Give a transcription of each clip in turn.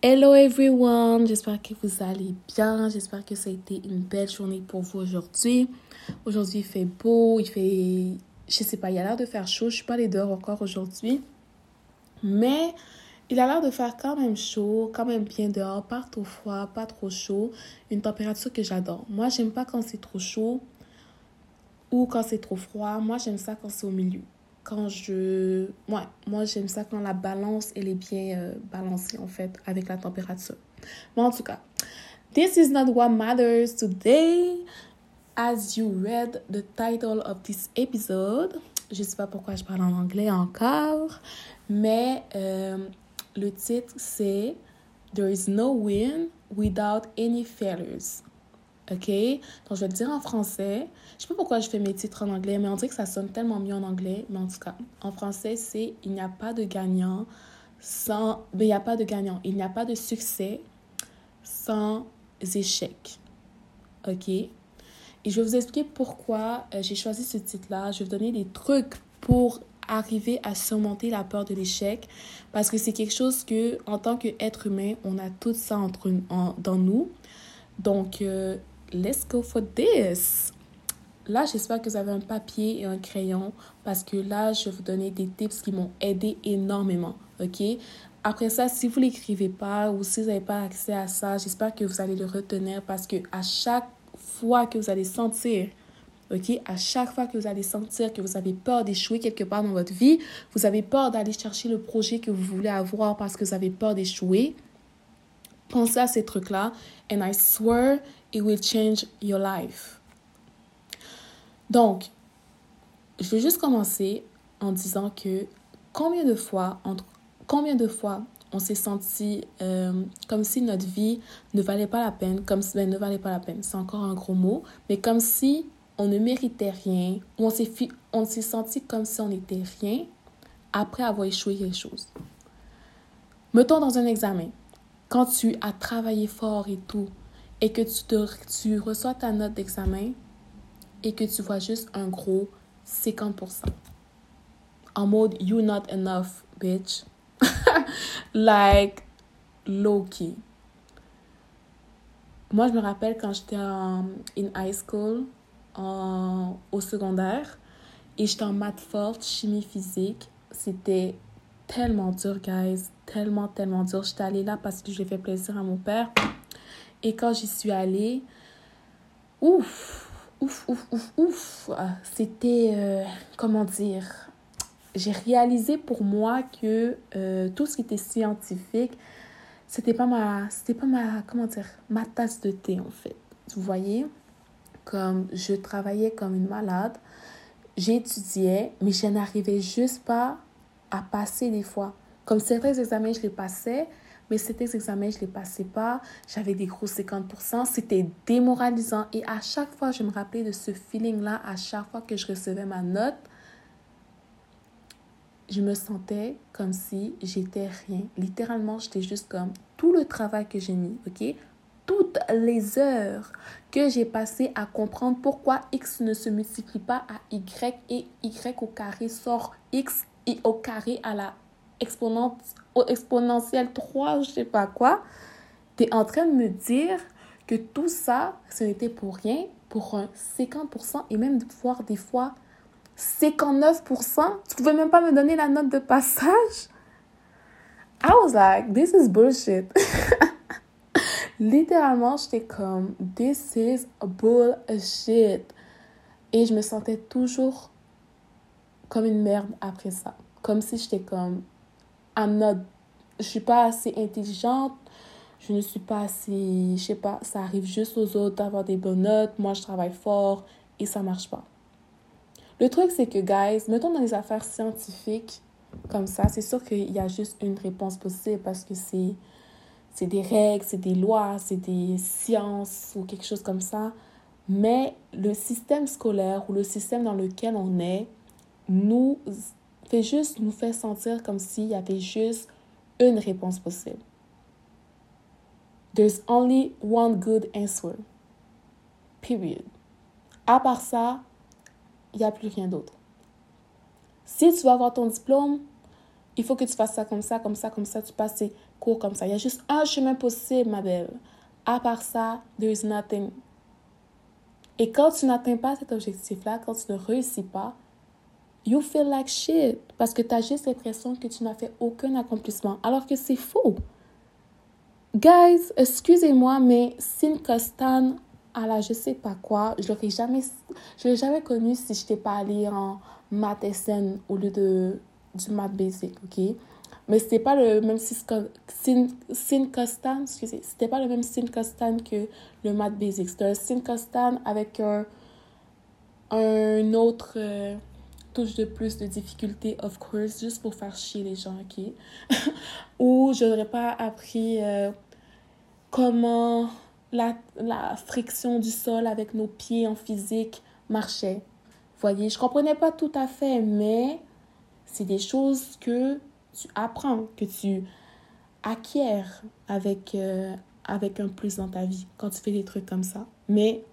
Hello everyone, j'espère que vous allez bien, j'espère que ça a été une belle journée pour vous aujourd'hui. Aujourd'hui il fait beau, il fait, je sais pas, il a l'air de faire chaud, je suis pas allée dehors encore aujourd'hui. Mais il a l'air de faire quand même chaud, quand même bien dehors, pas trop froid, pas trop chaud, une température que j'adore. Moi j'aime pas quand c'est trop chaud ou quand c'est trop froid, moi j'aime ça quand c'est au milieu quand je... Ouais, moi j'aime ça quand la balance, elle est bien euh, balancée en fait avec la température. Mais en tout cas, this is not what matters today. As you read the title of this episode, je sais pas pourquoi je parle en anglais encore, mais euh, le titre c'est There is no win without any failures. OK? Donc, je vais le dire en français. Je sais pas pourquoi je fais mes titres en anglais, mais on dirait que ça sonne tellement mieux en anglais. Mais en tout cas, en français, c'est il n'y a pas de gagnant sans. Mais il n'y a pas de gagnant. Il n'y a pas de succès sans échec. OK? Et je vais vous expliquer pourquoi euh, j'ai choisi ce titre-là. Je vais vous donner des trucs pour arriver à surmonter la peur de l'échec parce que c'est quelque chose que en tant qu'être humain on a tout ça entre dans nous donc euh, let's go for this. Là, j'espère que vous avez un papier et un crayon parce que là, je vais vous donner des tips qui m'ont aidé énormément. OK? Après ça, si vous ne l'écrivez pas ou si vous n'avez pas accès à ça, j'espère que vous allez le retenir parce que à chaque fois que vous allez sentir, OK? À chaque fois que vous allez sentir que vous avez peur d'échouer quelque part dans votre vie, vous avez peur d'aller chercher le projet que vous voulez avoir parce que vous avez peur d'échouer, pensez à ces trucs-là and I swear it will change your life. Donc, je vais juste commencer en disant que combien de fois, entre, combien de fois on s'est senti euh, comme si notre vie ne valait pas la peine, comme si, ben, ne valait pas la peine, c'est encore un gros mot, mais comme si on ne méritait rien, ou on s'est, on s'est senti comme si on n'était rien après avoir échoué quelque chose. Mettons dans un examen, quand tu as travaillé fort et tout, et que tu, te, tu reçois ta note d'examen et que tu vois juste un gros 50%. En mode, you're not enough, bitch. like, low-key. Moi, je me rappelle quand j'étais en in high school, en, au secondaire, et j'étais en maths forte, chimie physique. C'était tellement dur, guys. Tellement, tellement dur. J'étais allée là parce que j'ai fait plaisir à mon père. Et quand j'y suis allée, ouf, ouf, ouf, ouf, ouf, c'était, euh, comment dire, j'ai réalisé pour moi que euh, tout ce qui était scientifique, c'était pas ma, c'était pas ma, comment dire, ma tasse de thé en fait. Vous voyez, comme je travaillais comme une malade, j'étudiais, mais je n'arrivais juste pas à passer des fois. Comme certains examens, je les passais, mais ces examens, je ne les passais pas. J'avais des gros 50%. C'était démoralisant. Et à chaque fois, je me rappelais de ce feeling-là. À chaque fois que je recevais ma note, je me sentais comme si j'étais rien. Littéralement, j'étais juste comme tout le travail que j'ai mis, ok? Toutes les heures que j'ai passées à comprendre pourquoi X ne se multiplie pas à Y et Y au carré sort X et au carré à la exponentielle 3, je sais pas quoi, tu es en train de me dire que tout ça, ce n'était pour rien, pour un 50% et même voir des fois 59%. Tu pouvais même pas me donner la note de passage. I was like, this is bullshit. Littéralement, j'étais comme, this is bullshit. Et je me sentais toujours comme une merde après ça. Comme si j'étais comme, I'm not, je suis pas assez intelligente, je ne suis pas assez, je sais pas, ça arrive juste aux autres d'avoir des bonnes notes, moi je travaille fort et ça marche pas. Le truc c'est que, guys, mettons dans les affaires scientifiques comme ça, c'est sûr qu'il y a juste une réponse possible parce que c'est c'est des règles, c'est des lois, c'est des sciences ou quelque chose comme ça. Mais le système scolaire ou le système dans lequel on est nous fait juste nous faire sentir comme s'il y avait juste une réponse possible. There's only one good answer. Period. À part ça, il n'y a plus rien d'autre. Si tu veux avoir ton diplôme, il faut que tu fasses ça comme ça, comme ça, comme ça. Tu passes cours comme ça. Il y a juste un chemin possible, ma belle. À part ça, there is nothing. Et quand tu n'atteins pas cet objectif-là, quand tu ne réussis pas, you feel like shit. Parce que tu as juste l'impression que tu n'as fait aucun accomplissement. Alors que c'est faux. Guys, excusez-moi, mais Sin Costan, à la je sais pas quoi, je l'aurais jamais, l'aurais jamais connu si je n'étais pas allée en maths SN au lieu de, du maths basic, ok? Mais c'était pas le même Costan, excusez, c'était pas le même Costan que le maths basic. C'était un Costan avec un, un autre euh, de plus de difficulté, of course, juste pour faire chier les gens, ok? Ou je n'aurais pas appris euh, comment la, la friction du sol avec nos pieds en physique marchait. Voyez, je comprenais pas tout à fait, mais c'est des choses que tu apprends, que tu acquiers avec, euh, avec un plus dans ta vie quand tu fais des trucs comme ça. Mais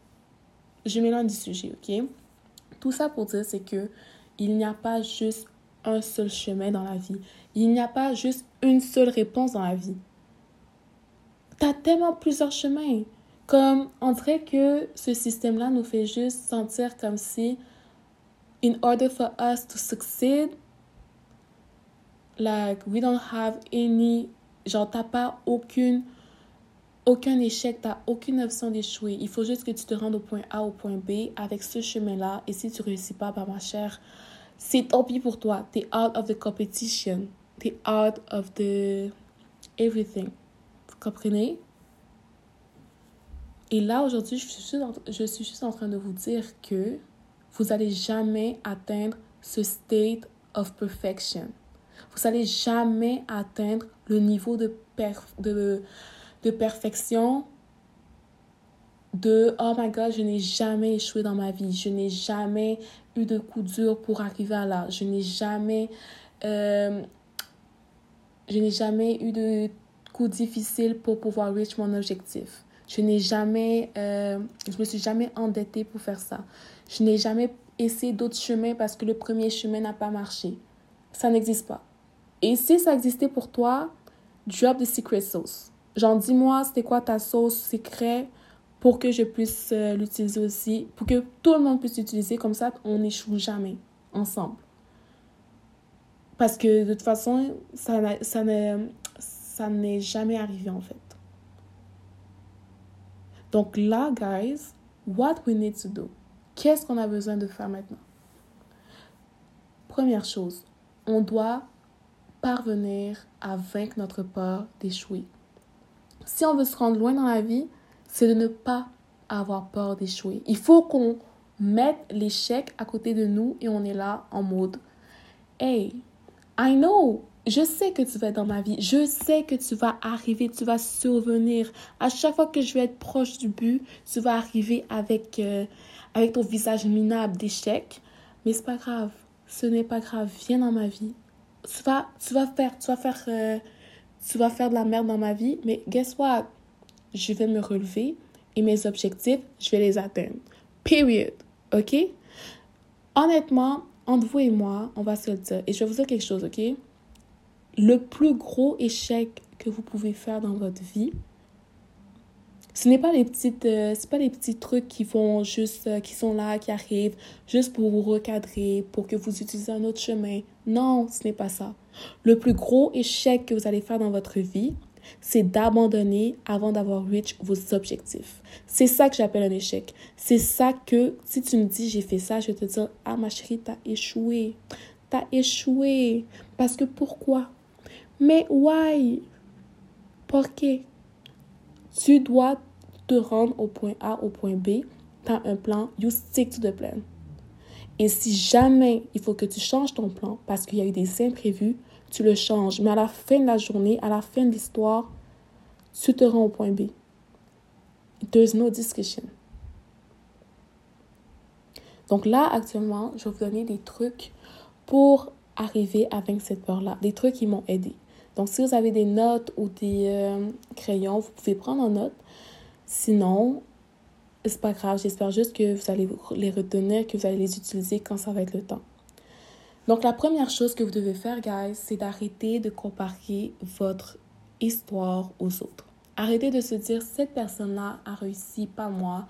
je m'éloigne du sujet, ok? Tout ça pour dire, c'est que il n'y a pas juste un seul chemin dans la vie. Il n'y a pas juste une seule réponse dans la vie. Tu as tellement plusieurs chemins. Comme on dirait que ce système-là nous fait juste sentir comme si, in order for us to succeed, like we don't have any, genre t'as pas aucune, aucun échec, t'as aucune option d'échouer. Il faut juste que tu te rendes au point A au point B avec ce chemin-là. Et si tu réussis pas, bah ma chère, c'est tant pis pour toi. T'es out of the competition. T'es out of the everything. Vous comprenez? Et là, aujourd'hui, je, suis je suis juste en train de vous dire que vous n'allez jamais atteindre ce state of perfection. Vous n'allez jamais atteindre le niveau de, de, de perfection de oh my god, je n'ai jamais échoué dans ma vie, je n'ai jamais eu de coup dur pour arriver à là, je n'ai jamais euh, je n'ai jamais eu de coup difficile pour pouvoir reach mon objectif. Je n'ai jamais, euh, je me suis jamais endettée pour faire ça. Je n'ai jamais essayé d'autres chemins parce que le premier chemin n'a pas marché. Ça n'existe pas. Et si ça existait pour toi, drop the secret sauce. Genre, dis-moi, c'était quoi ta sauce secret pour que je puisse euh, l'utiliser aussi, pour que tout le monde puisse l'utiliser. Comme ça, on n'échoue jamais ensemble. Parce que de toute façon, ça, ça n'est jamais arrivé en fait. Donc là, guys, what we need to do? Qu'est-ce qu'on a besoin de faire maintenant? Première chose, on doit parvenir à vaincre notre peur d'échouer. Si on veut se rendre loin dans la vie, c'est de ne pas avoir peur d'échouer. Il faut qu'on mette l'échec à côté de nous et on est là en mode Hey, I know je sais que tu vas être dans ma vie. Je sais que tu vas arriver, tu vas survenir. À chaque fois que je vais être proche du but, tu vas arriver avec, euh, avec ton visage minable d'échec. Mais c'est pas grave. Ce n'est pas grave. Viens dans ma vie. Tu vas, tu vas faire, tu vas faire, euh, tu vas faire de la merde dans ma vie. Mais guess what? Je vais me relever et mes objectifs, je vais les atteindre. Period. OK? Honnêtement, entre vous et moi, on va se le dire. Et je vais vous dire quelque chose, OK? le plus gros échec que vous pouvez faire dans votre vie, ce n'est pas les petites euh, pas les petits trucs qui juste euh, qui sont là qui arrivent juste pour vous recadrer pour que vous utilisiez un autre chemin non ce n'est pas ça le plus gros échec que vous allez faire dans votre vie c'est d'abandonner avant d'avoir reach vos objectifs c'est ça que j'appelle un échec c'est ça que si tu me dis j'ai fait ça je vais te dire ah ma chérie t'as échoué t'as échoué parce que pourquoi? Mais why? Pourquoi? Tu dois te rendre au point A, au point B. Tu as un plan, you stick to the plan. Et si jamais il faut que tu changes ton plan parce qu'il y a eu des imprévus, tu le changes. Mais à la fin de la journée, à la fin de l'histoire, tu te rends au point B. There's no discussion. Donc là, actuellement, je vais vous donner des trucs pour arriver à vaincre cette peur-là. Des trucs qui m'ont aidé. Donc, si vous avez des notes ou des euh, crayons, vous pouvez prendre en note. Sinon, c'est pas grave. J'espère juste que vous allez les retenir, que vous allez les utiliser quand ça va être le temps. Donc, la première chose que vous devez faire, guys, c'est d'arrêter de comparer votre histoire aux autres. Arrêtez de se dire cette personne-là a réussi, pas moi.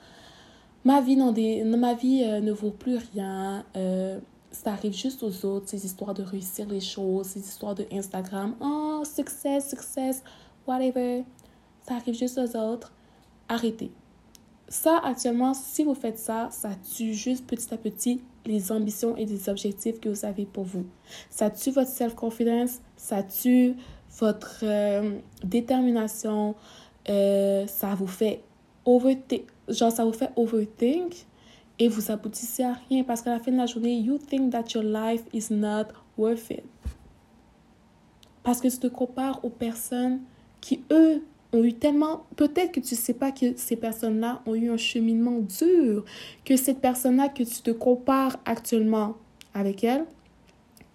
Ma vie, ma vie euh, ne vaut plus rien. Euh, ça arrive juste aux autres, ces histoires de réussir les choses, ces histoires de Instagram. Oh, success, success, whatever. Ça arrive juste aux autres. Arrêtez. Ça, actuellement, si vous faites ça, ça tue juste petit à petit les ambitions et les objectifs que vous avez pour vous. Ça tue votre self-confidence, ça tue votre euh, détermination, euh, ça vous fait overthink, genre ça vous fait overthink et vous aboutissez à rien parce qu'à la fin de la journée, you think that your life is not worth it. Parce que tu te compares aux personnes qui, eux, ont eu tellement... Peut-être que tu ne sais pas que ces personnes-là ont eu un cheminement dur, que cette personne-là que tu te compares actuellement avec elle,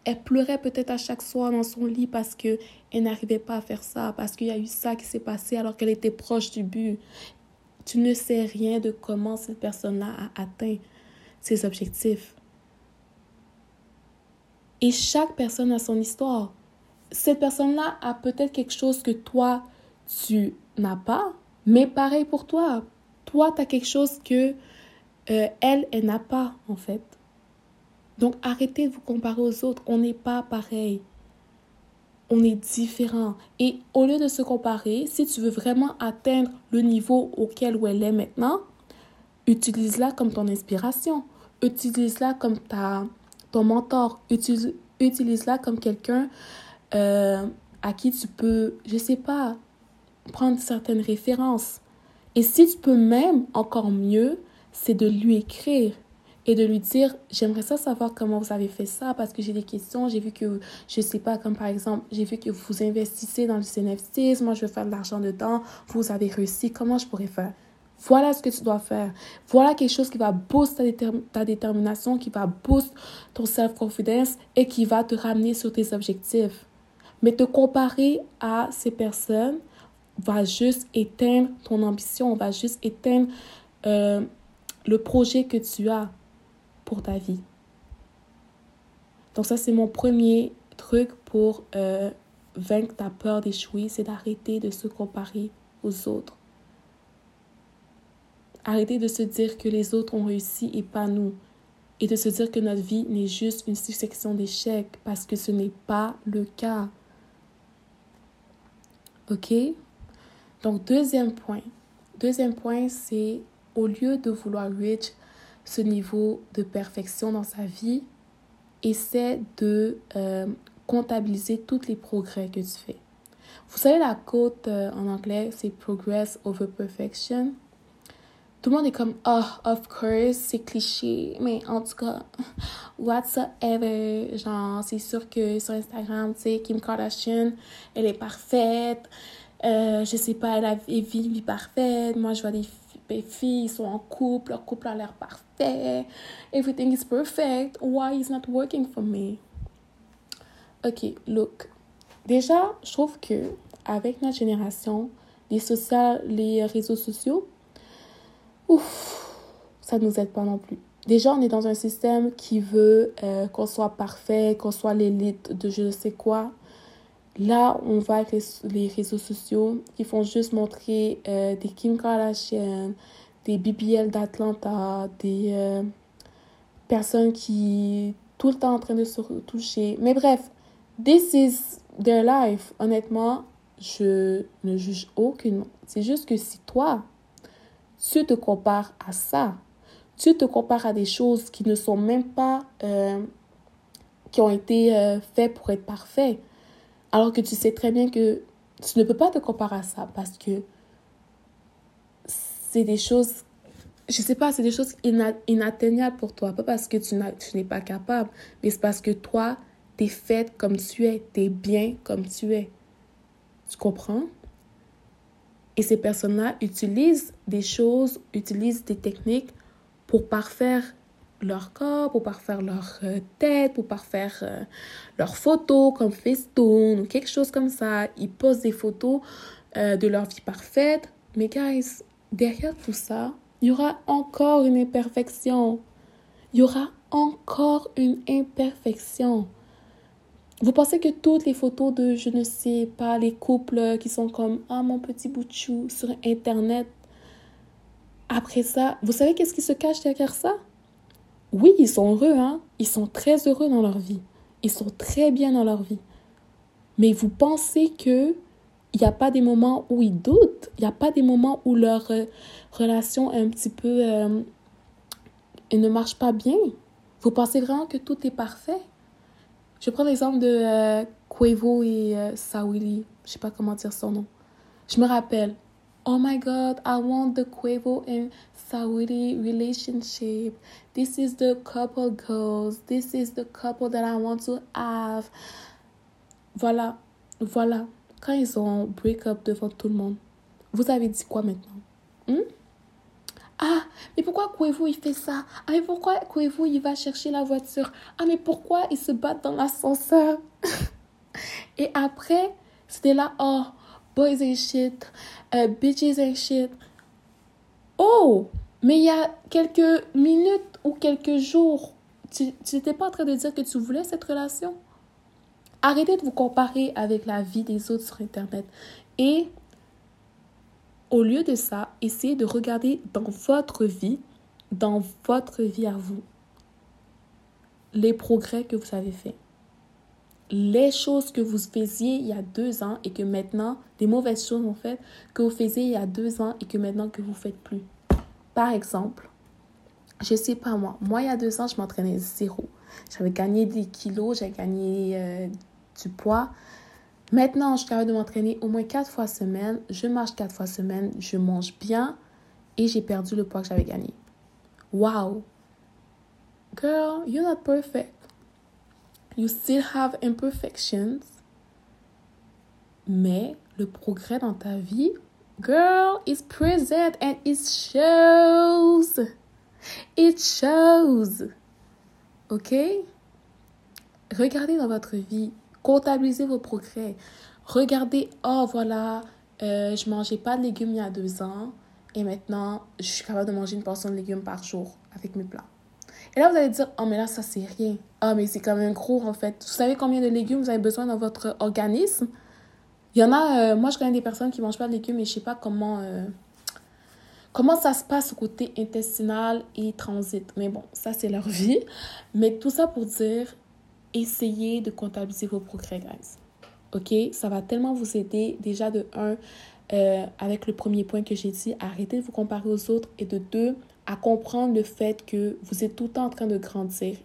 elle pleurait peut-être à chaque soir dans son lit parce que elle n'arrivait pas à faire ça, parce qu'il y a eu ça qui s'est passé alors qu'elle était proche du but. Tu ne sais rien de comment cette personne-là a atteint ses objectifs. Et chaque personne a son histoire. Cette personne-là a peut-être quelque chose que toi, tu n'as pas, mais pareil pour toi. Toi, tu as quelque chose que euh, elle, elle n'a pas, en fait. Donc, arrêtez de vous comparer aux autres. On n'est pas pareil. On est différent. Et au lieu de se comparer, si tu veux vraiment atteindre le niveau auquel où elle est maintenant, utilise-la comme ton inspiration. Utilise-la comme ta, ton mentor. Utilise-la comme quelqu'un euh, à qui tu peux, je sais pas, prendre certaines références. Et si tu peux même encore mieux, c'est de lui écrire et de lui dire j'aimerais ça savoir comment vous avez fait ça parce que j'ai des questions j'ai vu que je sais pas comme par exemple j'ai vu que vous investissez dans le CNFT moi je veux faire de l'argent dedans vous avez réussi comment je pourrais faire? Voilà ce que tu dois faire. Voilà quelque chose qui va booster ta, ta détermination qui va booster ton self confidence et qui va te ramener sur tes objectifs. Mais te comparer à ces personnes va juste éteindre ton ambition, va juste éteindre euh, le projet que tu as pour ta vie. Donc ça, c'est mon premier truc pour euh, vaincre ta peur d'échouer, c'est d'arrêter de se comparer aux autres. Arrêter de se dire que les autres ont réussi et pas nous. Et de se dire que notre vie n'est juste une succession d'échecs parce que ce n'est pas le cas. OK? Donc, deuxième point. Deuxième point, c'est au lieu de vouloir reach ce niveau de perfection dans sa vie, essaie de euh, comptabiliser tous les progrès que tu fais. Vous savez, la côte euh, en anglais, c'est progress over perfection. Tout le monde est comme, oh, of course, c'est cliché, mais en tout cas, whatsoever. Genre, c'est sûr que sur Instagram, tu sais, Kim Kardashian, elle est parfaite. Euh, je sais pas, elle a une vie, parfaite. Moi, je vois des, filles, ils sont en couple, leur couple a l'air parfait. Everything is perfect. Why is not working for me? Ok, look. Déjà, je trouve que avec notre génération, les, social, les réseaux sociaux, ouf, ça ne nous aide pas non plus. Déjà, on est dans un système qui veut euh, qu'on soit parfait, qu'on soit l'élite de je ne sais quoi. Là, on va avec les, réseaux sociaux qui font juste montrer euh, des Kim Kardashian, des BBL d'Atlanta, des euh, personnes qui tout le temps en train de se toucher. Mais bref, this is their life. Honnêtement, je ne juge aucunement. C'est juste que si toi, tu te compares à ça, tu te compares à des choses qui ne sont même pas, euh, qui ont été faites pour être parfaites alors que tu sais très bien que tu ne peux pas te comparer à ça parce que c'est des choses, je sais pas, c'est des choses inatteignables pour toi. Pas parce que tu n'es pas capable, mais c'est parce que toi, tu es faite comme tu es, tu es bien comme tu es. Tu comprends? Et ces personnes-là utilisent des choses, utilisent des techniques pour parfaire leur corps, pour parfaire leur euh, tête, pour parfaire euh, leurs photos comme Facetune ou quelque chose comme ça. Ils posent des photos euh, de leur vie parfaite. Mais guys, derrière tout ça, il y aura encore une imperfection. Il y aura encore une imperfection. Vous pensez que toutes les photos de, je ne sais pas, les couples qui sont comme Ah, mon petit bout de chou sur Internet, après ça, vous savez qu'est-ce qui se cache derrière ça? Oui, ils sont heureux, hein Ils sont très heureux dans leur vie. Ils sont très bien dans leur vie. Mais vous pensez que il n'y a pas des moments où ils doutent, il n'y a pas des moments où leur euh, relation est un petit peu... Euh, ne marche pas bien? Vous pensez vraiment que tout est parfait? Je prends l'exemple de euh, et euh, Sawili. Je sais pas comment dire son nom. Je me rappelle. Oh my God, I want the Quavo and Sawili relationship. This is the couple goals. This is the couple that I want to have. Voilà, voilà quand ils ont break up devant tout le monde, vous avez dit quoi maintenant? Hmm? Ah, mais pourquoi Kouevo il fait ça? Ah, mais pourquoi Kouevo il va chercher la voiture? Ah, mais pourquoi ils se battent dans l'ascenseur? Et après, c'était là, oh, boys and shit, uh, bitches and shit. Oh, mais il y a quelques minutes ou quelques jours, tu n'étais pas en train de dire que tu voulais cette relation? Arrêtez de vous comparer avec la vie des autres sur Internet. Et au lieu de ça, essayez de regarder dans votre vie, dans votre vie à vous, les progrès que vous avez faits. Les choses que vous faisiez il y a deux ans et que maintenant, des mauvaises choses en fait, que vous faisiez il y a deux ans et que maintenant que vous faites plus. Par exemple, je sais pas moi, moi il y a deux ans, je m'entraînais zéro. J'avais gagné des kilos, j'avais gagné euh, du poids. Maintenant, je suis capable de m'entraîner au moins quatre fois semaine. Je marche quatre fois semaine. Je mange bien. Et j'ai perdu le poids que j'avais gagné. Wow. Girl, you're not perfect. You still have imperfections. Mais le progrès dans ta vie, girl, is present and it shows. It shows. OK? Regardez dans votre vie Comptabilisez vos progrès. Regardez, oh voilà, euh, je mangeais pas de légumes il y a deux ans et maintenant je suis capable de manger une portion de légumes par jour avec mes plats. Et là, vous allez dire, oh mais là, ça c'est rien. Oh mais c'est quand même gros en fait. Vous savez combien de légumes vous avez besoin dans votre organisme? Il y en a, euh, moi je connais des personnes qui mangent pas de légumes et je sais pas comment, euh, comment ça se passe au côté intestinal et transit. Mais bon, ça c'est leur vie. Mais tout ça pour dire, essayez de comptabiliser vos progrès, guys. OK? Ça va tellement vous aider. Déjà, de un, euh, avec le premier point que j'ai dit, arrêtez de vous comparer aux autres. Et de deux, à comprendre le fait que vous êtes tout le temps en train de grandir.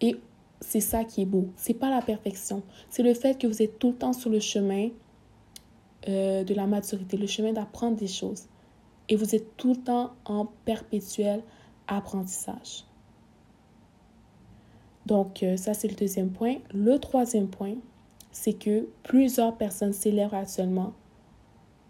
Et c'est ça qui est beau. C'est pas la perfection. C'est le fait que vous êtes tout le temps sur le chemin euh, de la maturité, le chemin d'apprendre des choses. Et vous êtes tout le temps en perpétuel apprentissage. Donc, euh, ça, c'est le deuxième point. Le troisième point, c'est que plusieurs personnes célèbres actuellement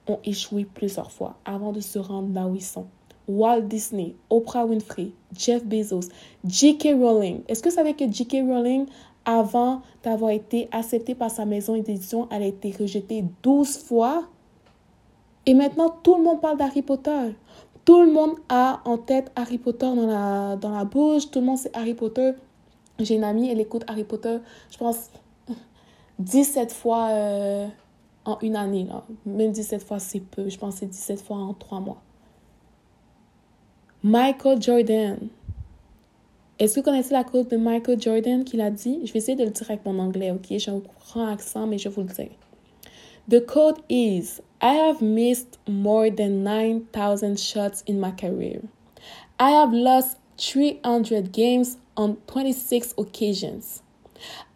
ont échoué plusieurs fois avant de se rendre là où ils sont. Walt Disney, Oprah Winfrey, Jeff Bezos, J.K. Rowling. Est-ce que vous savez que J.K. Rowling, avant d'avoir été acceptée par sa maison d'édition, elle a été rejetée 12 fois? Et maintenant, tout le monde parle d'Harry Potter. Tout le monde a en tête Harry Potter dans la, dans la bouche. Tout le monde sait Harry Potter. J'ai une amie, elle écoute Harry Potter, je pense, 17 fois euh, en une année. Là. Même 17 fois, c'est peu. Je pense que c'est 17 fois en 3 mois. Michael Jordan. Est-ce que vous connaissez la quote de Michael Jordan qu'il a dit? Je vais essayer de le dire avec mon anglais, ok? J'ai un grand accent, mais je vous le dis. The quote is I have missed more than 9,000 shots in my career. I have lost 300 games on 26 occasions.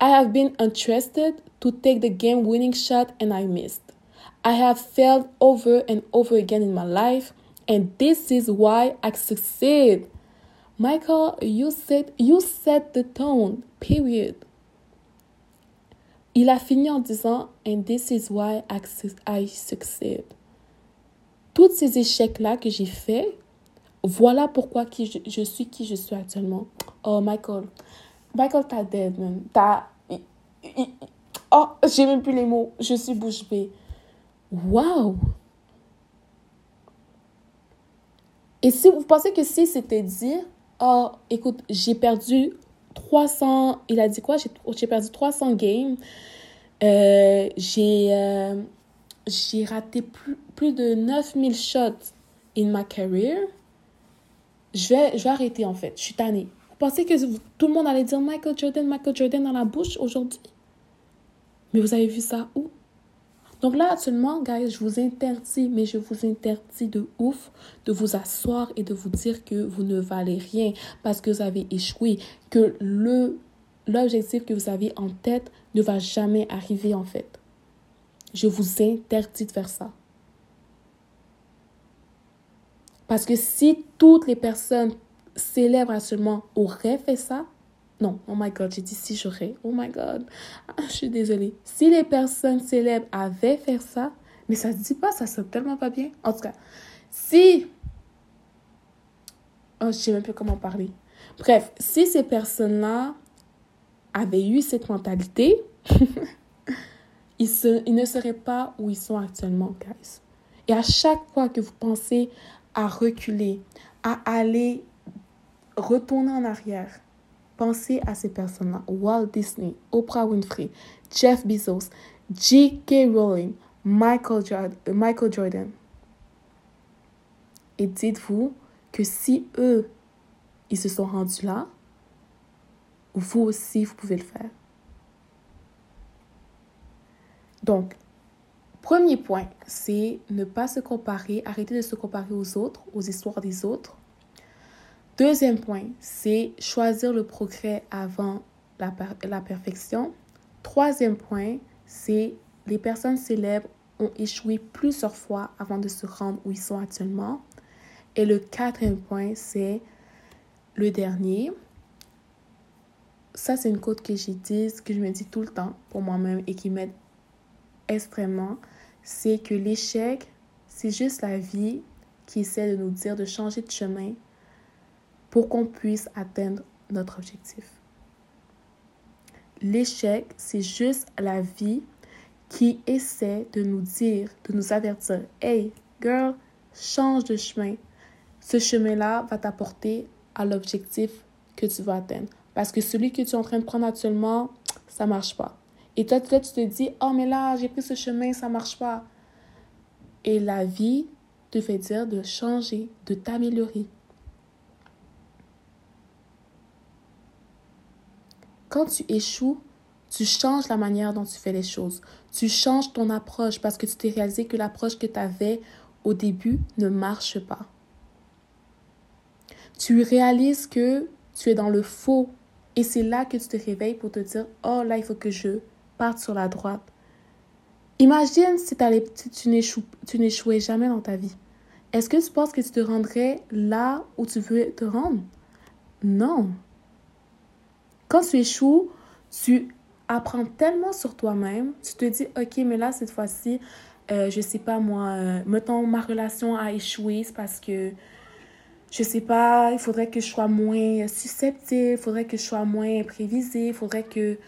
I have been interested to take the game winning shot and I missed. I have failed over and over again in my life, and this is why I succeed. Michael, you said you set the tone. Period. Il a fini en disant and this is why I, succeed. Tous ces échecs là que j'ai faits, voilà pourquoi qui je, suis qui je suis actuellement. Oh, Michael. Michael, t'as dead, man. T'as. Oh, j'ai même plus les mots. Je suis bouche bée. Wow! Et si vous pensez que si c'était dire, oh, écoute, j'ai perdu 300, il a dit quoi? J'ai perdu 300 games. Euh, j'ai euh, j'ai raté plus, plus de 9000 shots in my career. Je vais, je vais arrêter en fait. Je suis tannée. Vous pensez que tout le monde allait dire Michael Jordan, Michael Jordan dans la bouche aujourd'hui? Mais vous avez vu ça où? Donc là, actuellement, guys, je vous interdis, mais je vous interdis de ouf de vous asseoir et de vous dire que vous ne valez rien parce que vous avez échoué, que le l'objectif que vous avez en tête ne va jamais arriver en fait. Je vous interdis de faire ça. Parce que si toutes les personnes célèbres actuellement auraient fait ça, non, oh my god, j'ai dit si j'aurais. Oh my god, ah, je suis désolée. Si les personnes célèbres avaient fait ça, mais ça se dit pas, ça sonne tellement pas bien. En tout cas, si. Oh, je sais même plus comment parler. Bref, si ces personnes-là avaient eu cette mentalité, ils, se, ils ne seraient pas où ils sont actuellement, guys. Et à chaque fois que vous pensez à reculer, à aller retourner en arrière, Pensez à ces personnes-là. Walt Disney, Oprah Winfrey, Jeff Bezos, J.K. Rowling, Michael Jordan, Michael Jordan. Et dites-vous que si eux, ils se sont rendus là, vous aussi, vous pouvez le faire. Donc, premier point, c'est ne pas se comparer, arrêter de se comparer aux autres, aux histoires des autres. Deuxième point, c'est choisir le progrès avant la, la perfection. Troisième point, c'est les personnes célèbres ont échoué plusieurs fois avant de se rendre où ils sont actuellement. Et le quatrième point, c'est le dernier. Ça, c'est une côte que dit, que je me dis tout le temps pour moi-même et qui m'aide extrêmement. C'est que l'échec, c'est juste la vie qui essaie de nous dire de changer de chemin pour qu'on puisse atteindre notre objectif. L'échec, c'est juste la vie qui essaie de nous dire, de nous avertir, hey, girl, change de chemin. Ce chemin-là va t'apporter à l'objectif que tu vas atteindre. Parce que celui que tu es en train de prendre actuellement, ça marche pas. Et toi, toi tu te dis, oh, mais là, j'ai pris ce chemin, ça marche pas. Et la vie te fait dire de changer, de t'améliorer. Quand tu échoues, tu changes la manière dont tu fais les choses. Tu changes ton approche parce que tu t'es réalisé que l'approche que tu avais au début ne marche pas. Tu réalises que tu es dans le faux et c'est là que tu te réveilles pour te dire, oh là, il faut que je parte sur la droite. Imagine si tu n'échouais jamais dans ta vie. Est-ce que tu penses que tu te rendrais là où tu veux te rendre? Non. Quand tu échoues, tu apprends tellement sur toi-même, tu te dis, OK, mais là, cette fois-ci, euh, je sais pas moi, euh, mettons, ma relation a échoué, c'est parce que, je sais pas, il faudrait que je sois moins susceptible, il faudrait que je sois moins prévisible, il faudrait que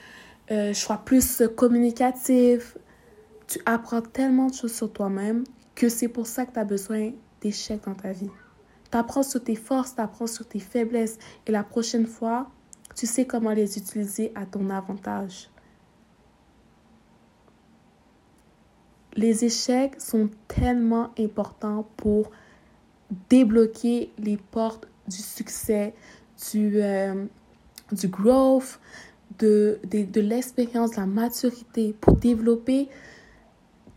euh, je sois plus communicatif. Tu apprends tellement de choses sur toi-même que c'est pour ça que tu as besoin d'échecs dans ta vie. Tu apprends sur tes forces, tu apprends sur tes faiblesses. Et la prochaine fois, tu sais comment les utiliser à ton avantage. Les échecs sont tellement importants pour débloquer les portes du succès, du, euh, du growth, de, de, de l'expérience, de la maturité, pour développer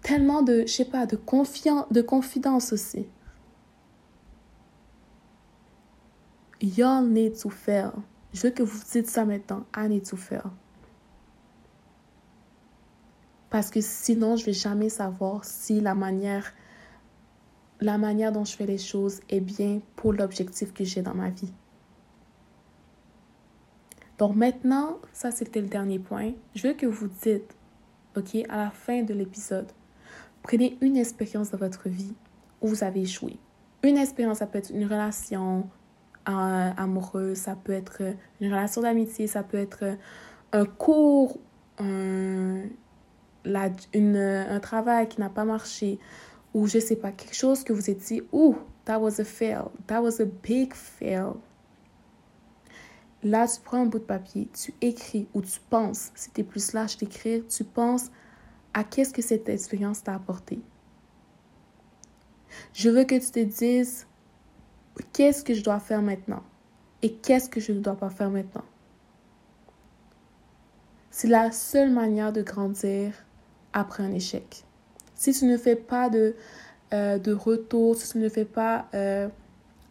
tellement de, je sais pas, de, confiance, de confidence aussi. Y'all need to fail. Je veux que vous dites ça maintenant. To fail. Parce que sinon, je vais jamais savoir si la manière, la manière dont je fais les choses est bien pour l'objectif que j'ai dans ma vie. Donc maintenant, ça c'était le dernier point. Je veux que vous dites, ok, à la fin de l'épisode, prenez une expérience de votre vie où vous avez échoué. Une expérience, ça peut être une relation, amoureux, ça peut être une relation d'amitié, ça peut être un cours, un, une, un travail qui n'a pas marché, ou je sais pas, quelque chose que vous êtes dit, ouh, that was a fail, that was a big fail. Là, tu prends un bout de papier, tu écris ou tu penses, si tu es plus lâche d'écrire, tu penses à qu'est-ce que cette expérience t'a apporté. Je veux que tu te dises qu'est-ce que je dois faire maintenant? Et qu'est-ce que je ne dois pas faire maintenant? C'est la seule manière de grandir après un échec. Si tu ne fais pas de, euh, de retour, si tu ne fais pas euh,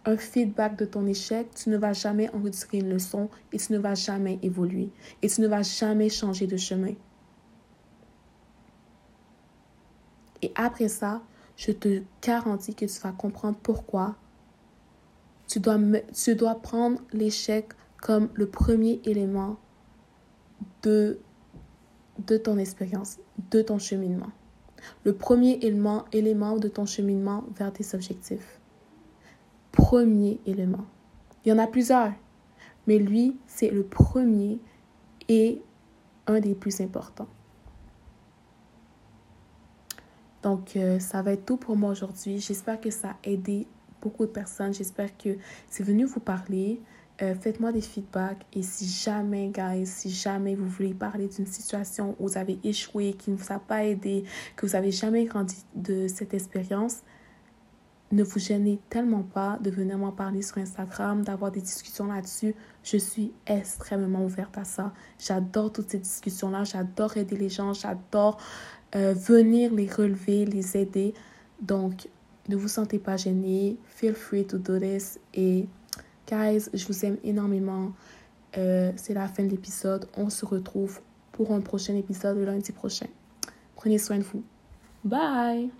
un feedback de ton échec, tu ne vas jamais enregistrer une leçon et tu ne vas jamais évoluer et tu ne vas jamais changer de chemin. Et après ça, je te garantis que tu vas comprendre pourquoi tu dois, tu dois prendre l'échec comme le premier élément de, de ton expérience, de ton cheminement. Le premier élément, élément de ton cheminement vers tes objectifs. Premier élément. Il y en a plusieurs, mais lui, c'est le premier et un des plus importants. Donc, euh, ça va être tout pour moi aujourd'hui. J'espère que ça a aidé beaucoup de personnes. J'espère que c'est venu vous parler. Euh, faites-moi des feedbacks. Et si jamais, guys, si jamais vous voulez parler d'une situation où vous avez échoué, qui ne vous a pas aidé, que vous n'avez jamais grandi de cette expérience, ne vous gênez tellement pas de venir m'en parler sur Instagram, d'avoir des discussions là-dessus. Je suis extrêmement ouverte à ça. J'adore toutes ces discussions-là. J'adore aider les gens. J'adore euh, venir les relever, les aider. Donc, ne vous sentez pas gêné. Feel free to do this. Et, guys, je vous aime énormément. Euh, c'est la fin de l'épisode. On se retrouve pour un prochain épisode lundi prochain. Prenez soin de vous. Bye!